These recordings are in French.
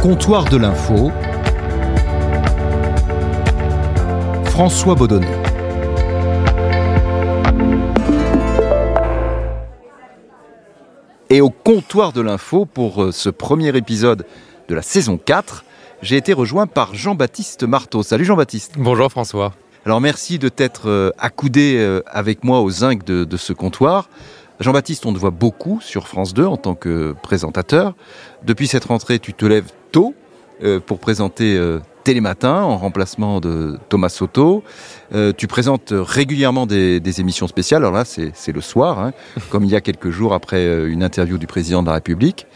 comptoir de l'info, François Baudonnet. Et au comptoir de l'info, pour euh, ce premier épisode de la saison 4, j'ai été rejoint par Jean-Baptiste Marteau. Salut Jean-Baptiste. Bonjour François. Alors merci de t'être euh, accoudé euh, avec moi aux zinc de, de ce comptoir. Jean-Baptiste, on te voit beaucoup sur France 2 en tant que présentateur. Depuis cette rentrée, tu te lèves tôt euh, pour présenter euh, Télématin en remplacement de Thomas Soto. Euh, tu présentes régulièrement des, des émissions spéciales. Alors là, c'est le soir, hein, comme il y a quelques jours après une interview du président de la République.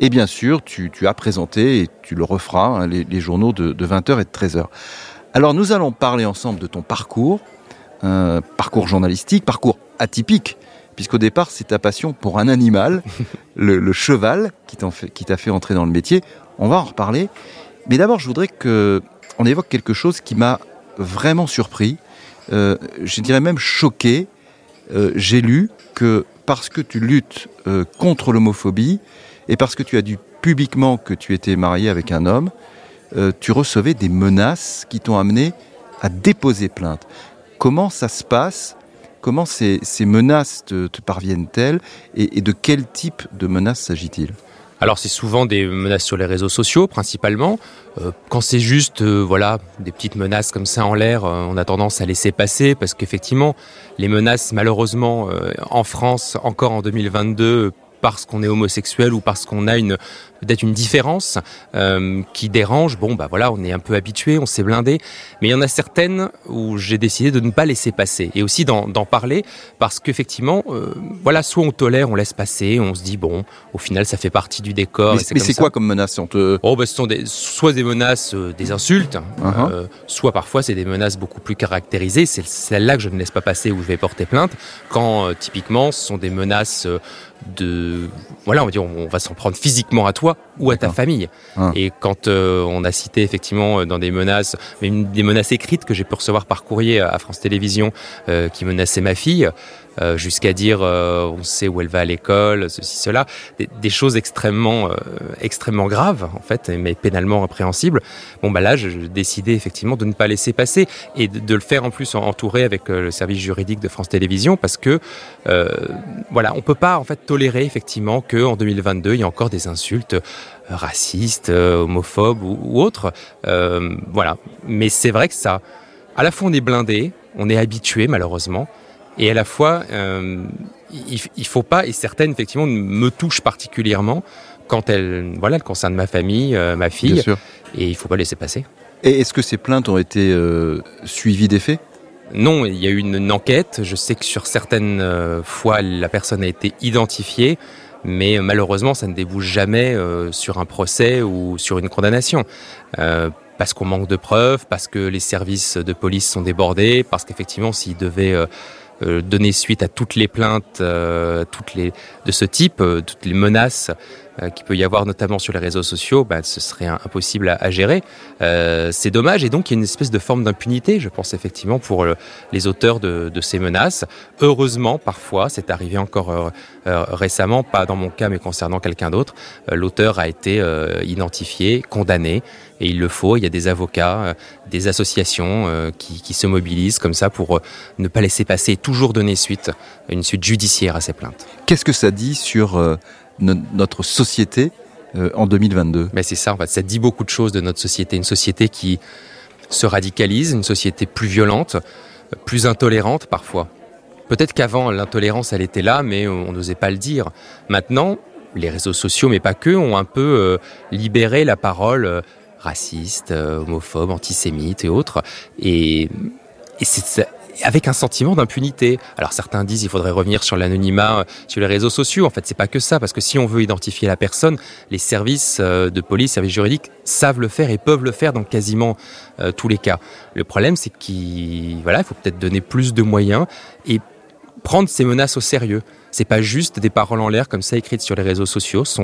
Et bien sûr, tu, tu as présenté, et tu le referas, hein, les, les journaux de, de 20h et de 13h. Alors nous allons parler ensemble de ton parcours, un parcours journalistique, parcours atypique, puisqu'au départ c'est ta passion pour un animal, le, le cheval, qui t'en fait- qui t'a fait entrer dans le métier. On va en reparler. Mais d'abord, je voudrais que on évoque quelque chose qui m'a vraiment surpris, euh, je dirais même choqué. Euh, J'ai lu que parce que tu luttes euh, contre l'homophobie et parce que tu as dit publiquement que tu étais marié avec un homme, tu recevais des menaces qui t'ont amené à déposer plainte. Comment ça se passe Comment ces, ces menaces te, te parviennent-elles et, de quel type de menaces s'agit-il? Alors c'est souvent des menaces sur les réseaux sociaux principalement. Euh, quand c'est juste euh, voilà des petites menaces comme ça en l'air, euh, on a tendance à laisser passer parce qu'effectivement les menaces malheureusement en France encore en 2022 parce qu'on est homosexuel ou parce qu'on a une peut-être une différence euh, qui dérange. Bon bah voilà, on est un peu habitué, on s'est blindé, mais il y en a certaines où j'ai décidé de ne pas laisser passer et aussi d'en parler parce qu'effectivement euh, voilà soit on tolère, on laisse passer, on se dit bon au final ça fait partie du décor. Mais c'est quoi comme menace On te... Oh, bah, ce sont des, soit des menaces, euh, des insultes, Uh-huh. euh, soit parfois c'est des menaces beaucoup plus caractérisées. C'est celle-là que je ne laisse pas passer où je vais porter plainte. Quand euh, typiquement ce sont des menaces euh, de, voilà, on va dire, on va s'en prendre physiquement à toi ou à ta famille. Ah. Et quand euh, on a cité effectivement euh, dans des menaces, une- des menaces écrites que j'ai pu recevoir par courrier à France Télévisions, euh, qui menaçaient ma fille. euh, jusqu'à dire on sait où elle va à l'école, ceci, cela, des, des choses extrêmement, extrêmement graves en fait, mais pénalement répréhensibles. Bon bah là, je, je décidais effectivement de ne pas laisser passer et de, de le faire en plus en- entouré avec le service juridique de France Télévisions parce que voilà, on peut pas en fait tolérer effectivement que en 2022 il y a encore des insultes racistes, euh, homophobes ou, ou autres. Euh, voilà, mais c'est vrai que ça, à la fois on est blindé, on est habitué malheureusement, et à la fois euh, il, il faut pas et certaines effectivement me touchent particulièrement quand elles voilà elles concernent ma famille, euh, ma Bien fille, sûr. et il faut pas laisser passer. Et est-ce que ces plaintes ont été euh, suivies des faits Non, il y a eu une, une enquête. Je sais que sur certaines euh, fois, la personne a été identifiée, mais malheureusement, ça ne débouche jamais euh, sur un procès ou sur une condamnation. Euh, parce qu'on manque de preuves, parce que les services de police sont débordés, parce qu'effectivement, s'ils devaient euh, donner suite à toutes les plaintes, toutes les de ce type, toutes les menaces qu'il peut y avoir notamment sur les réseaux sociaux, bah, ce serait impossible à, gérer. Euh, c'est dommage et donc il y a une espèce de forme d'impunité, je pense effectivement pour euh, les auteurs de, ces menaces. Heureusement, parfois, c'est arrivé encore euh, euh, récemment, pas dans mon cas mais concernant quelqu'un d'autre, euh, l'auteur a été euh, identifié, condamné et il le faut. Il y a des avocats, euh, des associations euh, qui, qui se mobilisent comme ça pour euh, ne pas laisser passer et toujours donner suite, une suite judiciaire à ces plaintes. Qu'est-ce que ça dit sur euh, notre société euh, en 2022 Mais c'est ça, en fait, ça dit beaucoup de choses de notre société. Une société qui se radicalise, une société plus violente, plus intolérante parfois. Peut-être qu'avant, l'intolérance, elle était là, mais on n'osait pas le dire. Maintenant, les réseaux sociaux, mais pas que, ont un peu euh, libéré la parole euh, raciste, euh, homophobe, antisémite et autres. Et, et c'est avec un sentiment d'impunité. Alors certains disent il faudrait revenir sur l'anonymat euh, sur les réseaux sociaux. En fait, c'est pas que ça, parce que si on veut identifier la personne, les services euh, de police, services juridiques savent le faire et peuvent le faire dans quasiment euh, tous les cas. Le problème, c'est qu'il faut peut-être donner plus de moyens et prendre ces menaces au sérieux. C'est pas juste des paroles en l'air comme ça écrites sur les réseaux sociaux. Ce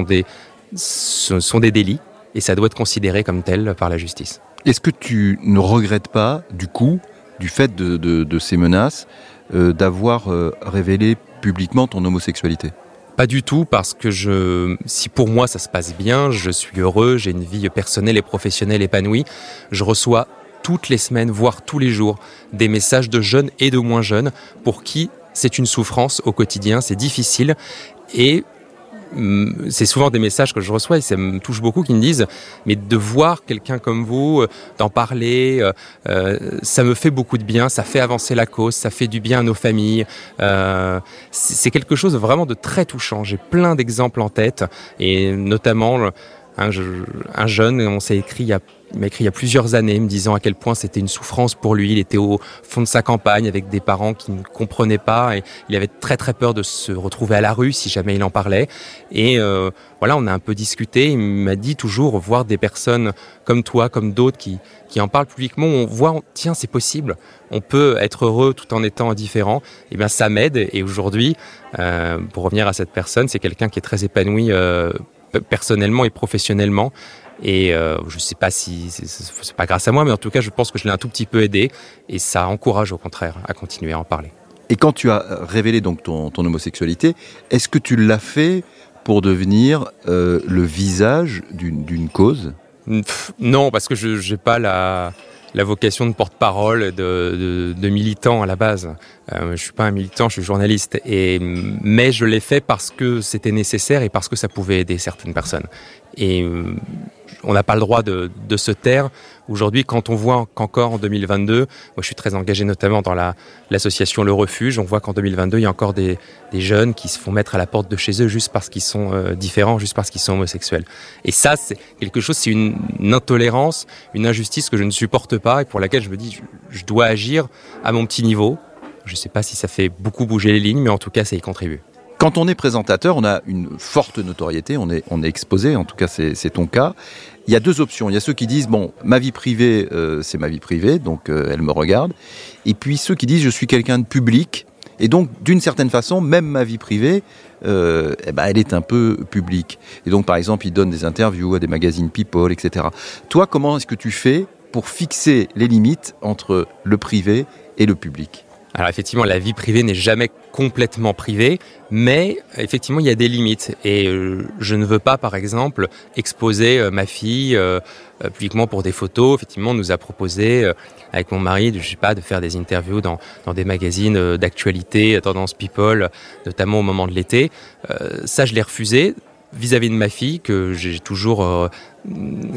sont des délits et ça doit être considéré comme tel par la justice. Est-ce que tu ne regrettes pas, du coup, du fait de, ces menaces, euh, d'avoir euh, révélé publiquement ton homosexualité Pas du tout, parce que si pour moi ça se passe bien, je suis heureux, j'ai une vie personnelle et professionnelle épanouie, je reçois toutes les semaines, voire tous les jours, des messages de jeunes et de moins jeunes pour qui c'est une souffrance au quotidien, c'est difficile. Et c'est souvent des messages que je reçois et ça me touche beaucoup qui me disent mais de voir quelqu'un comme vous euh, d'en parler euh, euh, ça me fait beaucoup de bien ça fait avancer la cause ça fait du bien à nos familles. C'est quelque chose vraiment de très touchant. J'ai plein d'exemples en tête et notamment un, un jeune on s'est écrit il y a il m'a écrit il y a plusieurs années me disant à quel point c'était une souffrance pour lui. Il était au fond de sa campagne avec des parents qui ne comprenaient pas et il avait très très peur de se retrouver à la rue si jamais il en parlait. Et euh, voilà, on a un peu discuté. Il m'a dit toujours voir des personnes comme toi, comme d'autres qui, qui en parlent publiquement. On voit, tiens, c'est possible. On peut être heureux tout en étant indifférent. Et eh bien, ça m'aide. Et aujourd'hui, euh, pour revenir à cette personne, c'est quelqu'un qui est très épanoui euh, personnellement et professionnellement. Et euh, je ne sais pas si c'est pas grâce à moi, mais en tout cas, je pense que je l'ai un tout petit peu aidé, et ça encourage au contraire à continuer à en parler. Et quand tu as révélé donc ton, homosexualité, est-ce que tu l'as fait pour devenir euh, le visage d'une cause? Non, parce que je n'ai pas la, la vocation de porte-parole de, de, militant à la base. Euh, je suis pas un militant, je suis journaliste. Et, mais je l'ai fait parce que c'était nécessaire et parce que ça pouvait aider certaines personnes. Et on n'a pas le droit de, se taire. Aujourd'hui, quand on voit qu'encore en 2022, moi je suis très engagé notamment dans l'association Le Refuge, on voit qu'en 2022, il y a encore des, jeunes qui se font mettre à la porte de chez eux juste parce qu'ils sont euh, différents, juste parce qu'ils sont homosexuels. Et ça, c'est quelque chose, c'est une, intolérance, une injustice que je ne supporte pas et pour laquelle je me dis, je, dois agir à mon petit niveau. Je ne sais pas si ça fait beaucoup bouger les lignes, mais en tout cas, ça y contribue. Quand on est présentateur, on a une forte notoriété, on est, exposé, en tout cas c'est ton cas. Il y a deux options. Il y a ceux qui disent, bon, ma vie privée, euh, c'est ma vie privée, donc euh, elle me regarde. Et puis ceux qui disent, je suis quelqu'un de public. Et donc, d'une certaine façon, même ma vie privée, euh, eh ben, elle est un peu publique. Et donc, par exemple, ils donnent des interviews à des magazines People, etc. Toi, comment est-ce que tu fais pour fixer les limites entre le privé et le public? Alors effectivement, la vie privée n'est jamais complètement privée, mais effectivement, il y a des limites. Et euh, je ne veux pas, par exemple, exposer euh, ma fille euh, publiquement pour des photos. Effectivement, on nous a proposé, avec mon mari, je sais pas, de faire des interviews dans, dans des magazines d'actualité, Tendance People, notamment au moment de l'été. ça, je l'ai refusé vis-à-vis de ma fille, que j'ai toujours euh,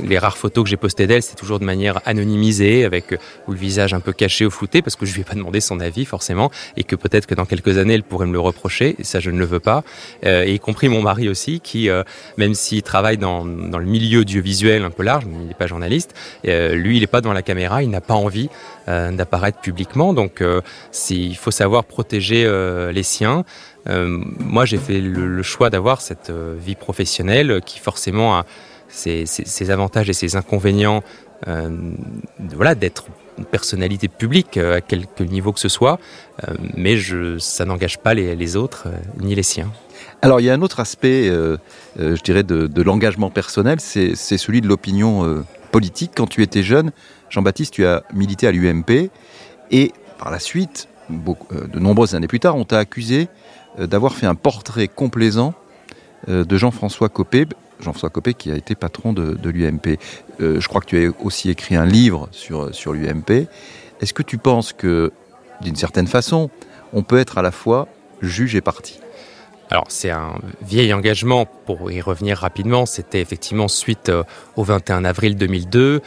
les rares photos que j'ai postées d'elle, c'est toujours de manière anonymisée, avec euh, ou le visage un peu caché ou flouté, parce que je lui ai pas demandé son avis forcément, et que peut-être que dans quelques années elle pourrait me le reprocher, et ça je ne le veux pas. Euh, et y compris mon mari aussi, qui même s'il travaille dans, dans le milieu audiovisuel un peu large, il n'est pas journaliste, lui il n'est pas dans la caméra, il n'a pas envie d'apparaître publiquement, donc il faut savoir protéger les siens. Euh, moi, j'ai fait le, choix d'avoir cette euh, vie professionnelle qui forcément a ses, avantages et ses inconvénients. Euh, voilà, d'être personnalité publique à quelque niveau que ce soit, mais ça n'engage pas les, autres ni les siens. Alors il y a un autre aspect, je dirais, de, l'engagement personnel, c'est celui de l'opinion politique. Quand tu étais jeune, Jean-Baptiste, tu as milité à l'UMP et par la suite, de nombreuses années plus tard, on t'a accusé d'avoir fait un portrait complaisant euh, de Jean-François Copé, Jean-François Copé qui a été patron de, l'UMP. Euh, je crois que tu as aussi écrit un livre sur, sur l'UMP. Est-ce que tu penses que, d'une certaine façon, on peut être à la fois juge et parti? Alors c'est un vieil engagement, pour y revenir rapidement, c'était effectivement suite au 21 avril 2002,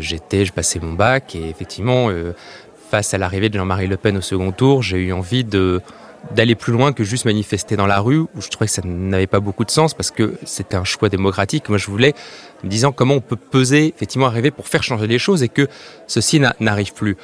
j'étais, je passais mon bac et effectivement face à l'arrivée de Jean-Marie Le Pen au second tour, j'ai eu envie de d'aller plus loin que juste manifester dans la rue, où je trouvais que ça n'avait pas beaucoup de sens parce que c'était un choix démocratique. Moi, je voulais, me disant comment on peut peser, effectivement, arriver pour faire changer les choses et que ceci n'arrive plus.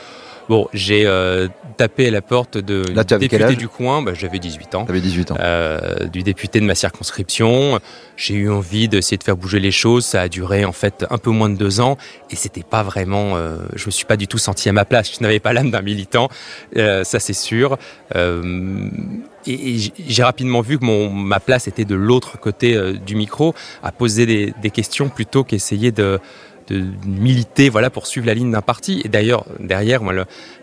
Bon, j'ai euh, tapé à la porte de député du coin, bah, j'avais 18 ans. 18 ans. Euh, du député de ma circonscription. J'ai eu envie d'essayer de faire bouger les choses. Ça a duré en fait un peu moins de deux ans et c'était pas vraiment. Euh, je me suis pas du tout senti à ma place. Je n'avais pas l'âme d'un militant, euh, ça c'est sûr. Euh, et, j'ai rapidement vu que mon, ma place était de l'autre côté du micro, à poser des, des questions plutôt qu'essayer de de militer voilà pour suivre la ligne d'un parti. Et d'ailleurs derrière moi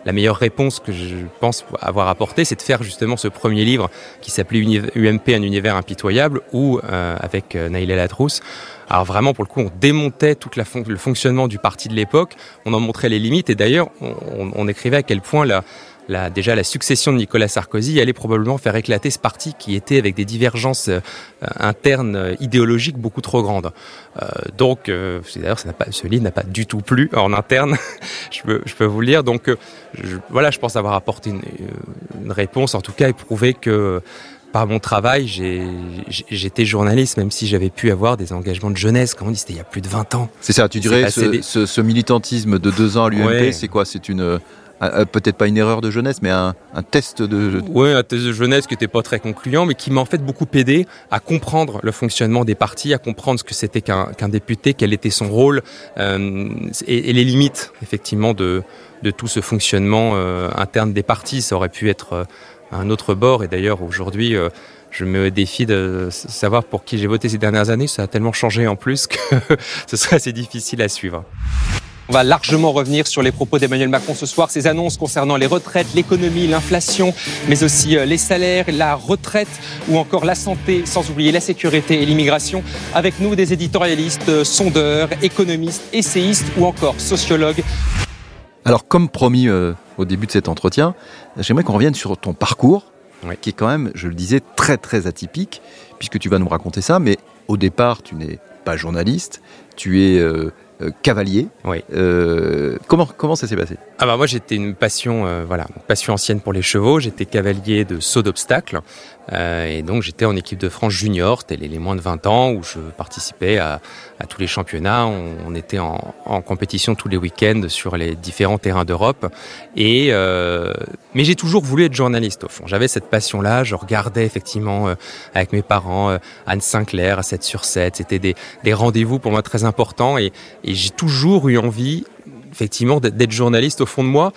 la meilleure réponse que je pense avoir apporté, c'est de faire justement ce premier livre qui s'appelait UMP un univers impitoyable où euh, avec euh, Naïla Latrousse alors vraiment, pour le coup, on démontait tout le fonctionnement du parti de l'époque, on en montrait les limites, et d'ailleurs, on, on, écrivait à quel point la, la, déjà la succession de Nicolas Sarkozy allait probablement faire éclater ce parti qui était avec des divergences euh, internes euh, idéologiques beaucoup trop grandes. Euh, donc, euh, d'ailleurs, ce livre n'a pas du tout plu en interne, je, peux, je peux vous le dire. Donc, je, voilà, je pense avoir apporté une, une réponse, en tout cas, et prouvé que par mon travail, j'étais journaliste, même si j'avais pu avoir des engagements de jeunesse, comme on dit, c'était il y a plus de 20 ans. C'est ça, tu dirais, ce, des... ce, ce, militantisme de deux ans à l'UMP, ouais. c'est quoi? C'est une peut-être pas une erreur de jeunesse, mais un, test de... Oui, un test de jeunesse qui n'était pas très concluant, mais qui m'a en fait beaucoup aidé à comprendre le fonctionnement des partis, à comprendre ce que c'était qu'un qu député, quel était son rôle euh, et, les limites, effectivement, de, tout ce fonctionnement euh, interne des partis. Ça aurait pu être euh, un autre bord, et d'ailleurs, aujourd'hui... Euh, je me défie de savoir pour qui j'ai voté ces dernières années. Ça a tellement changé en plus que ce serait assez difficile à suivre. On va largement revenir sur les propos d'Emmanuel Macron ce soir, ses annonces concernant les retraites, l'économie, l'inflation, mais aussi euh, les salaires, la retraite ou encore la santé, sans oublier la sécurité et l'immigration. Avec nous, des éditorialistes, euh, sondeurs, économistes, essayistes ou encore sociologues. Alors, comme promis euh, au début de cet entretien, j'aimerais qu'on revienne sur ton parcours, oui. qui est quand même, je le disais, très très atypique, puisque tu vas nous raconter ça, mais au départ, tu n'es pas journaliste, tu es euh, cavalier. Oui. Euh, comment, comment ça s'est passé? Ah bah Moi, j'étais une passion, euh, voilà, une passion ancienne pour les chevaux. J'étais cavalier de saut d'obstacles. Euh, et donc, j'étais en équipe de France junior, c'était les, moins de 20 ans, où je participais à, tous les championnats. On, était en, compétition tous les week-ends sur les différents terrains d'Europe. Et euh, mais j'ai toujours voulu être journaliste, au fond. J'avais cette passion-là. Je regardais effectivement euh, avec mes parents Anne Sinclair à 7 sur 7. C'était des, des rendez-vous pour moi très importants. Et, et j'ai toujours eu envie, effectivement, d'être journaliste au fond de moi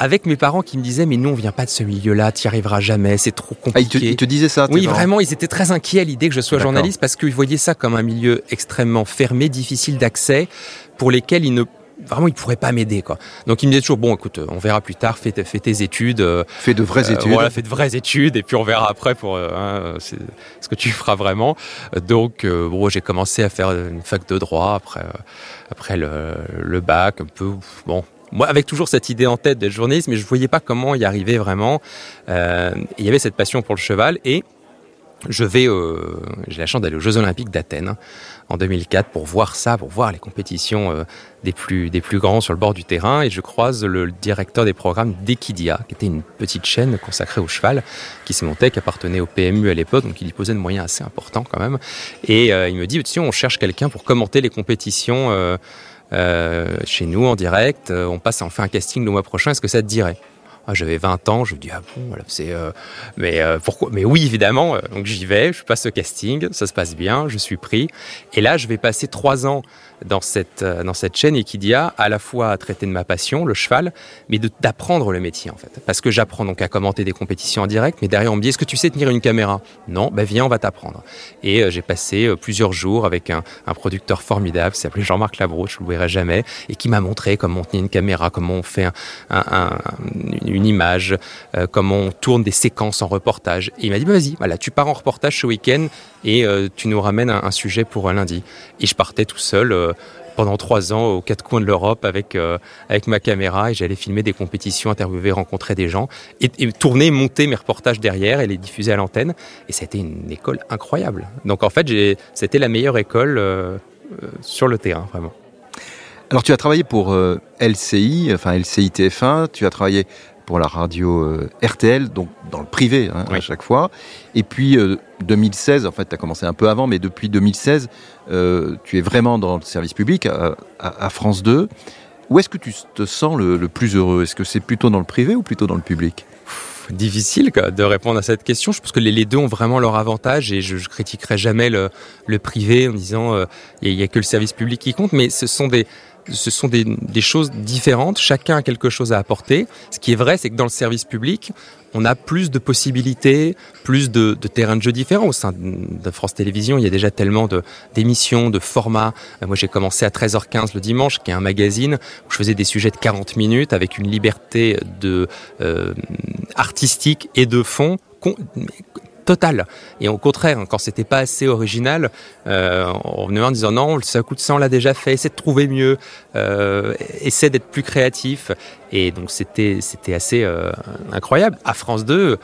avec mes parents qui me disaient mais nous on vient pas de ce milieu-là, tu y arriveras jamais, c'est trop compliqué. Ah, ils, te, ils te disaient ça Oui, vraiment, ils étaient très inquiets à l'idée que je sois journaliste parce qu'ils voyaient ça comme un milieu extrêmement fermé, difficile d'accès, pour lesquels ils ne vraiment il pourrait pas m'aider quoi. Donc il me disait toujours bon écoute on verra plus tard fais, fais tes études euh, fais de vraies euh, études voilà fais de vraies études et puis on verra après pour euh, hein, ce que tu feras vraiment donc euh, bon j'ai commencé à faire une fac de droit après euh, après le, le bac un peu bon moi, avec toujours cette idée en tête d'être journaliste, mais je voyais pas comment y arriver vraiment. Euh, il y avait cette passion pour le cheval et je vais, euh, j'ai la chance d'aller aux Jeux Olympiques d'Athènes en 2004 pour voir ça, pour voir les compétitions euh, des plus des plus grands sur le bord du terrain. Et je croise le directeur des programmes d'Equidia, qui était une petite chaîne consacrée au cheval, qui se montait, qui appartenait au PMU à l'époque, donc il y posait de moyens assez importants quand même. Et euh, il me dit, si on cherche quelqu'un pour commenter les compétitions. Euh, chez nous en direct, euh, on passe, on fait un casting le mois prochain, est-ce que ça te dirait? J'avais 20 ans, je me dis ah bon, voilà, c'est euh, mais euh, pourquoi Mais oui évidemment, donc j'y vais, je passe ce casting, ça se passe bien, je suis pris, et là je vais passer trois ans dans cette, euh, dans cette chaîne Equidia, à la fois à traiter de ma passion, le cheval, mais d'apprendre le métier en fait. Parce que j'apprends donc à commenter des compétitions en direct, mais derrière on me dit est-ce que tu sais tenir une caméra? Non, ben viens, on va t'apprendre. Et euh, j'ai passé euh, plusieurs jours avec un, un producteur formidable qui s'appelait Jean-Marc Labroche, je ne l'oublierai jamais, et qui m'a montré comment on tenait une caméra, comment on fait un, une image, euh, comment on tourne des séquences en reportage. Et il m'a dit bah, vas-y, voilà, tu pars en reportage ce week-end et euh, tu nous ramènes un, un, sujet pour lundi. Et je partais tout seul euh, pendant trois ans aux quatre coins de l'Europe avec euh, avec ma caméra et j'allais filmer des compétitions, interviewer, rencontrer des gens et, tourner, monter mes reportages derrière et les diffuser à l'antenne. Et c'était une école incroyable. Donc en fait, c'était la meilleure école sur le terrain, vraiment. Alors tu as travaillé pour LCI, enfin LCI TF1, tu as travaillé pour la radio euh, RTL, donc dans le privé hein, oui. à chaque fois. Et puis euh, 2016, en fait, tu as commencé un peu avant, mais depuis 2016, euh, tu es vraiment dans le service public à, à, à France 2. Où est-ce que tu te sens le, le plus heureux? Est-ce que c'est plutôt dans le privé ou plutôt dans le public? Difficile quoi, de répondre à cette question. Je pense que les, les deux ont vraiment leur avantage et je, je critiquerai jamais le, le, privé en disant il euh, n'y a, a, que le service public qui compte, mais ce sont des, ce sont des, choses différentes, chacun a quelque chose à apporter. Ce qui est vrai, c'est que dans le service public, on a plus de possibilités, plus de, terrains de jeu différents. Au sein de France Télévisions, il y a déjà tellement d'émissions, de, formats. Euh, moi, j'ai commencé à 13h15 le dimanche, qui est un magazine où je faisais des sujets de 40 minutes avec une liberté euh, artistique et de fond total. Et au contraire, quand c'était pas assez original, euh, on venait en disant non, ça coûte ça, on l'a déjà fait, essaie de trouver mieux, euh, essaie d'être plus créatif. Et donc c'était c'était assez euh, incroyable. À France 2,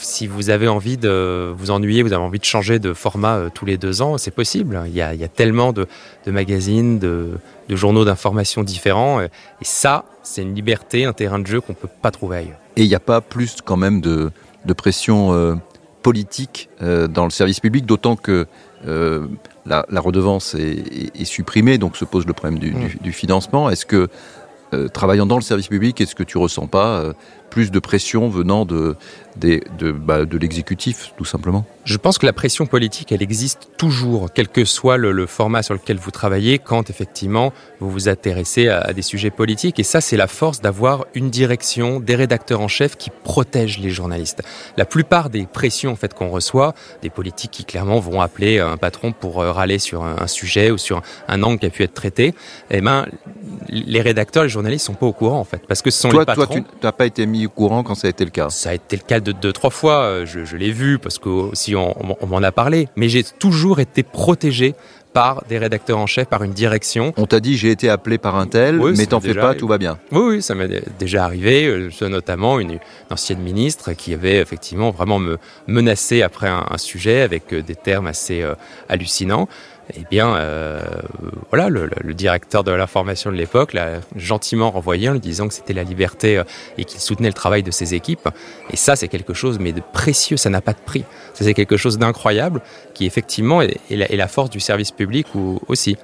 si vous avez envie de vous ennuyer, vous avez envie de changer de format euh, tous les deux ans, c'est possible. Il y a, il y a tellement de, magazines, de, journaux d'information différents. Et ça, c'est une liberté, un terrain de jeu qu'on peut pas trouver ailleurs. Et il n'y a pas plus quand même de, pression politique euh, dans le service public, d'autant que euh, la, la, redevance est, est, est, supprimée, donc se pose le problème du, mmh. du, du financement. Est-ce que, euh, travaillant dans le service public, est-ce que tu ressens pas euh, plus de pression venant de, de, de, bah, de l'exécutif, tout simplement Je pense que la pression politique, elle existe toujours, quel que soit le, le, format sur lequel vous travaillez, quand effectivement vous vous intéressez à, à des sujets politiques. Et ça, c'est la force d'avoir une direction, des rédacteurs en chef qui protègent les journalistes. La plupart des pressions en fait qu'on reçoit, des politiques qui clairement vont appeler un patron pour euh, râler sur un, un sujet ou sur un, un angle qui a pu être traité, eh ben les rédacteurs, les journalistes sont pas au courant en fait, parce que ce sont toi, les patrons. Toi, tu n'as pas été mis au courant quand ça a été le cas Ça a été le cas de deux, trois fois. Euh, je, je l'ai vu parce que aussi on, on m'en a parlé. Mais j'ai toujours été protégé par des rédacteurs en chef, par une direction. On t'a dit j'ai été appelé par un tel, oui, mais t'en fais pas, tout va bien. Oui, oui, ça m'est déjà arrivé, euh, notamment une, une, ancienne ministre qui avait effectivement vraiment me menacé après un, un sujet avec euh, des termes assez euh, hallucinants eh bien, euh, voilà, le, le, directeur de l'information de l'époque l'a gentiment renvoyé en lui disant que c'était la liberté euh, et qu'il soutenait le travail de ses équipes. Et ça, c'est quelque chose, mais de précieux, ça n'a pas de prix. Ça, c'est quelque chose d'incroyable qui, effectivement, est, est, la, est, la, force du service public ou, aussi.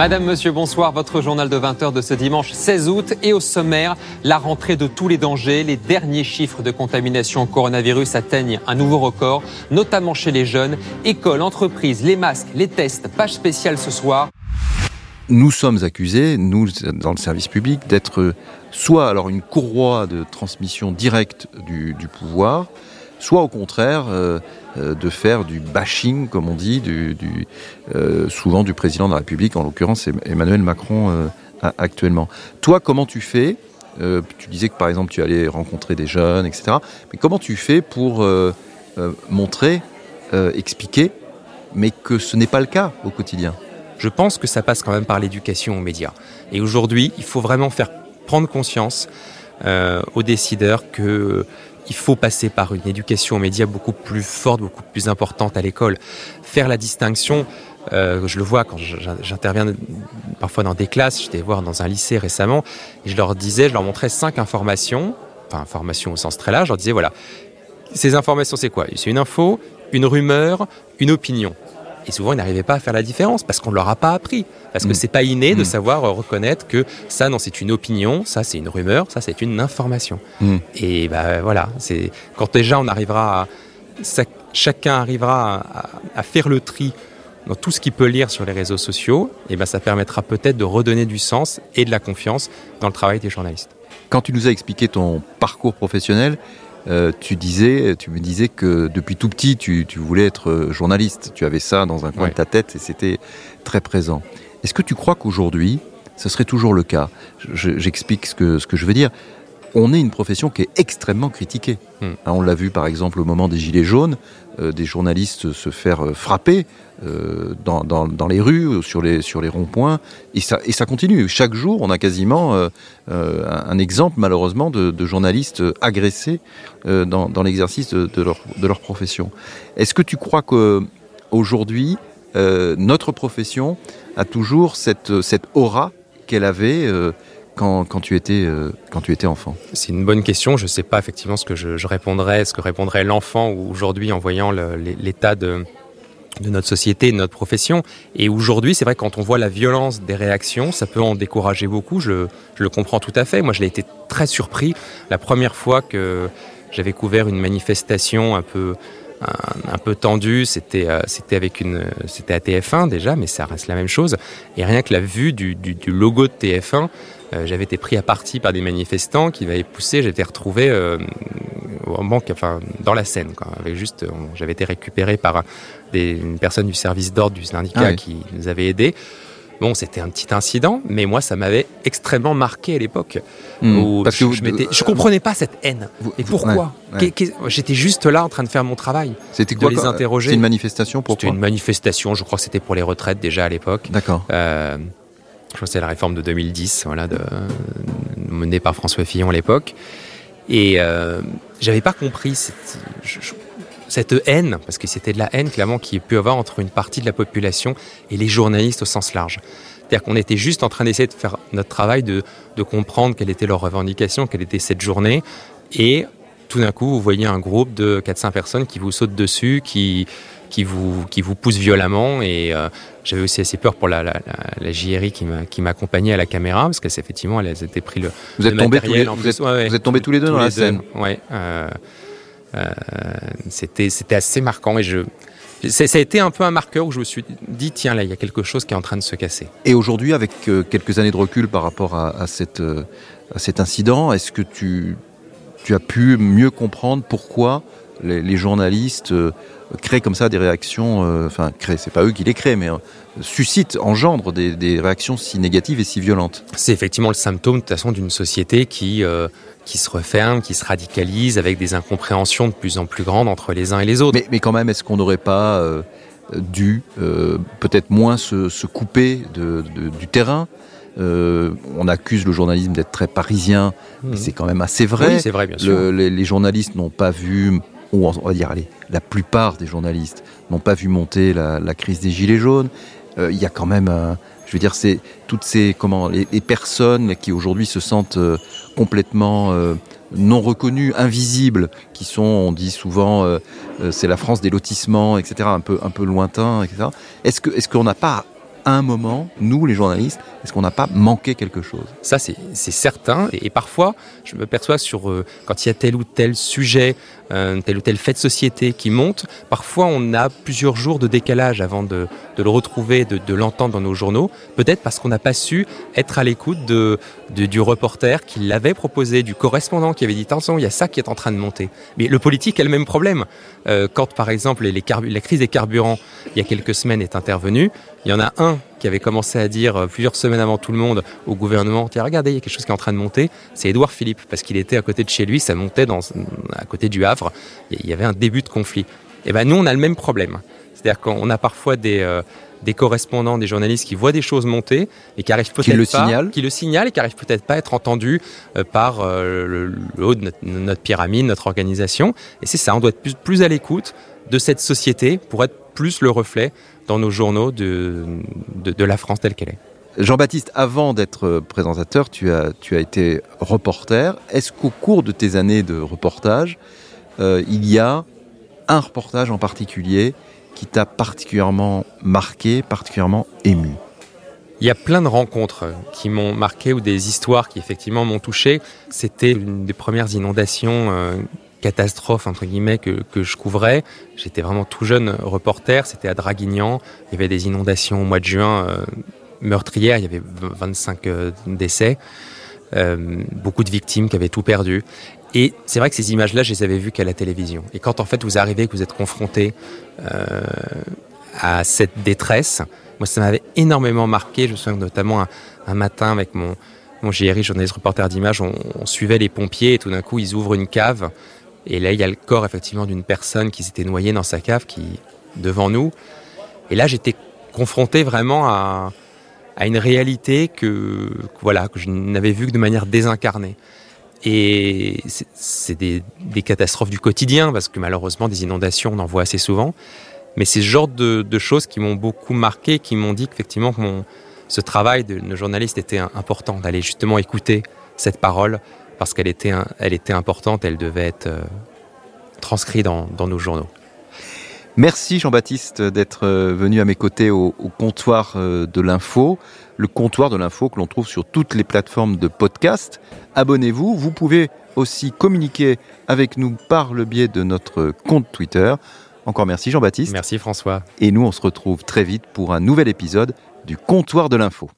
Madame, Monsieur, bonsoir. Votre journal de 20h de ce dimanche 16 août et au sommaire, la rentrée de tous les dangers. Les derniers chiffres de contamination coronavirus atteignent un nouveau record, notamment chez les jeunes. Écoles, entreprises, les masques, les tests. Page spéciale ce soir. Nous sommes accusés, nous, dans le service public, d'être soit alors une courroie de transmission directe du pouvoir, soit au contraire euh, euh, de faire du bashing, comme on dit, euh, souvent du président de la République, en l'occurrence Emmanuel Macron actuellement. Toi, comment tu fais Tu disais que par exemple tu allais rencontrer des jeunes, etc. Mais comment tu fais pour montrer, expliquer, mais que ce n'est pas le cas au quotidien? Je pense que ça passe quand même par l'éducation aux médias. Et aujourd'hui, il faut vraiment faire prendre conscience aux décideurs que il faut passer par une éducation aux médias beaucoup plus forte, beaucoup plus importante à l'école. Faire la distinction, euh, je le vois quand j'interviens parfois dans des classes, j'étais voir dans un lycée récemment, et je leur disais, je leur montrais cinq informations, enfin informations au sens très large, je leur disais, voilà, ces informations c'est quoi? C'est une info, une rumeur, une opinion. Et souvent, ils n'arrivaient pas à faire la différence parce qu'on ne leur a pas appris. Parce que mmh. c'est pas inné de savoir reconnaître que ça, non, c'est une opinion, ça, c'est une rumeur, ça, c'est une information. Mmh. Et ben voilà, c'est quand déjà on arrivera à, ça, chacun arrivera à, à, faire le tri dans tout ce qu'il peut lire sur les réseaux sociaux, et ben ça permettra peut-être de redonner du sens et de la confiance dans le travail des journalistes. Quand tu nous as expliqué ton parcours professionnel, euh, tu disais, tu me disais que depuis tout petit, tu, tu, voulais être journaliste. Tu avais ça dans un coin ouais. de ta tête et c'était très présent. Est-ce que tu crois qu'aujourd'hui, ce serait toujours le cas? J'explique ce que, ce que je veux dire. On est une profession qui est extrêmement critiquée. Hmm. Hein, on l'a vu par exemple au moment des Gilets jaunes, euh, des journalistes se faire euh, frapper euh, dans, dans, dans les rues, sur les, sur les ronds-points, et ça, et ça continue. Chaque jour, on a quasiment un exemple, malheureusement, de, de journalistes agressés dans, dans l'exercice de, de, leur, de leur profession. Est-ce que tu crois qu'aujourd'hui, notre profession a toujours cette, cette aura qu'elle avait quand, tu étais, euh, quand tu étais enfant C'est une bonne question. Je ne sais pas effectivement ce que je, je répondrais, ce que répondrait l'enfant aujourd'hui en voyant l'état de, de notre société, de notre profession. Et aujourd'hui, c'est vrai quand on voit la violence des réactions, ça peut en décourager beaucoup. Je, je le comprends tout à fait. Moi, je l'ai été très surpris la première fois que j'avais couvert une manifestation un peu un, peu tendu. C'était c'était avec une c'était à TF1 déjà, mais ça reste la même chose. Et rien que la vue du, du, du logo de TF1, j'avais été pris à partie par des manifestants qui m'avaient poussé. J'étais retrouvé en banque, enfin dans la scène. Quoi, avec juste, j'avais été récupéré par des, une personne du service d'ordre du syndicat Ah oui. qui nous avait aidés. Bon, c'était un petit incident, mais moi, ça m'avait extrêmement marqué à l'époque. Où Parce je, que je, je comprenais pas cette haine. Vous- Et pourquoi ouais, ouais. J'étais juste là en train de faire mon travail. C'était de quoi les interroger. C'est une manifestation C'était pourquoi une manifestation, je crois que c'était pour les retraites déjà à l'époque. D'accord. Euh, je crois que c'est la réforme de 2010, voilà, de, menée par François Fillon à l'époque. Et euh, j'avais pas compris cette, je- je- cette haine, parce que c'était de la haine clairement qui peut avoir entre une partie de la population et les journalistes au sens large. C'est-à-dire qu'on était juste en train d'essayer de faire notre travail, de, de comprendre quelle était leur revendication, quelle était cette journée. Et tout d'un coup, vous voyez un groupe de 400 personnes qui vous sautent dessus, qui, qui, vous, qui vous poussent violemment. Et euh, j'avais aussi assez peur pour la, la, la, la JRI qui m'a- qui m'accompagnait à la caméra, parce qu'effectivement, elle s'était pris le, Vous êtes tombés tous les, matériel en vous plus. êtes, Ouais, ouais. vous êtes tombés tous les deux Tous dans les la scène. Ouais. euh, c'était c'était assez marquant et je ça a été un peu un marqueur où je me suis dit tiens là il y a quelque chose qui est en train de se casser. Et aujourd'hui, avec euh, quelques années de recul par rapport à, à cette, euh, à cet incident, est-ce que tu, tu as pu mieux comprendre pourquoi les, les journalistes euh, créent comme ça des réactions, euh, enfin créent, c'est pas eux qui les créent, mais euh, suscitent, engendrent des, des réactions si négatives et si violentes C'est effectivement le symptôme de toute façon d'une société qui qui se referme, qui se radicalise avec des incompréhensions de plus en plus grandes entre les uns et les autres. Mais, mais quand même, est-ce qu'on n'aurait pas euh, dû euh, peut-être moins se, se couper de, de- du terrain? Euh, On accuse le journalisme d'être très parisien, mais c'est quand même assez vrai. Oui, c'est vrai bien sûr. Le- les, les journalistes n'ont pas vu, ou on va dire, la plupart des journalistes n'ont pas vu monter la, crise des gilets jaunes. Euh, Il y a quand même, un- je veux dire, c'est toutes ces comment, les, personnes qui aujourd'hui se sentent euh, complètement euh, non reconnues, invisibles, qui sont, on dit souvent, euh, euh, c'est la France des lotissements, etc., un peu, un peu lointain, etc. Est-ce que, est-ce qu'on n'a pas un moment, nous les journalistes, est-ce qu'on n'a pas manqué quelque chose? Ça, c'est certain. Et, et parfois, je me perçois sur euh, quand il y a tel ou tel sujet, euh, tel ou tel fait de société qui monte, parfois on a plusieurs jours de décalage avant de, de le retrouver, de, de l'entendre dans nos journaux. Peut-être parce qu'on n'a pas su être à l'écoute de, de- du reporter qui l'avait proposé, du correspondant qui avait dit attention, il y a ça qui est en train de monter. Mais le politique a le même problème. Euh, quand, par exemple, les, la crise des carburants, il y a quelques semaines, est intervenue, il y en a un qui avait commencé à dire euh, plusieurs semaines avant tout le monde au gouvernement, tiens, regardez, il y a quelque chose qui est en train de monter, c'est Édouard Philippe, parce qu'il était à côté de chez lui, ça montait dans, à côté du Havre, il y avait un début de conflit. Et ben nous, on a le même problème. C'est-à-dire qu'on a parfois des, euh, des correspondants, des journalistes qui voient des choses monter et qui arrivent peut-être Qui le pas, signalent. qui le signalent et qui arrivent peut-être pas à être entendus euh, par euh, le, le haut de notre, notre pyramide, notre organisation. Et c'est ça, on doit être plus, plus à l'écoute de cette société pour être plus le reflet dans nos journaux de, de, de la France telle qu'elle est. Jean-Baptiste, avant d'être présentateur, tu as, tu as été reporter. Est-ce qu'au cours de tes années de reportage, euh, il y a un reportage en particulier qui t'a particulièrement marqué, particulièrement ému? Il y a plein de rencontres qui m'ont marqué ou des histoires qui effectivement m'ont touché. C'était une des premières inondations euh, catastrophes entre guillemets que, que je couvrais. J'étais vraiment tout jeune reporter. C'était à Draguignan. Il y avait des inondations au mois de juin euh, meurtrières. Il y avait 25 euh, décès. Euh, beaucoup de victimes qui avaient tout perdu. Et c'est vrai que ces images-là, je les avais vues qu'à la télévision. Et quand en fait vous arrivez, que vous êtes confronté euh, à cette détresse, moi ça m'avait énormément marqué. Je me souviens notamment un, un matin avec mon, mon JRI, journaliste reporter d'image, on, on suivait les pompiers et tout d'un coup ils ouvrent une cave. Et là il y a le corps effectivement d'une personne qui s'était noyée dans sa cave qui devant nous. Et là j'étais confronté vraiment à, à une réalité que, voilà que je n'avais vue que de manière désincarnée. Et c'est- des, catastrophes du quotidien, parce que malheureusement, des inondations, on en voit assez souvent. Mais c'est ce genre de, choses qui m'ont beaucoup marqué, qui m'ont dit qu'effectivement, que mon, ce travail de, de journaliste était important, d'aller justement écouter cette parole, parce qu'elle était, elle était importante, elle devait être euh, transcrite dans, dans nos journaux. Merci Jean-Baptiste d'être euh, venu à mes côtés au, au comptoir euh, de l'info, le comptoir de l'info que l'on trouve sur toutes les plateformes de podcast. Abonnez-vous, vous pouvez aussi communiquer avec nous par le biais de notre compte Twitter. Encore merci Jean-Baptiste. Merci François. Et nous, on se retrouve très vite pour un nouvel épisode du Comptoir de l'info.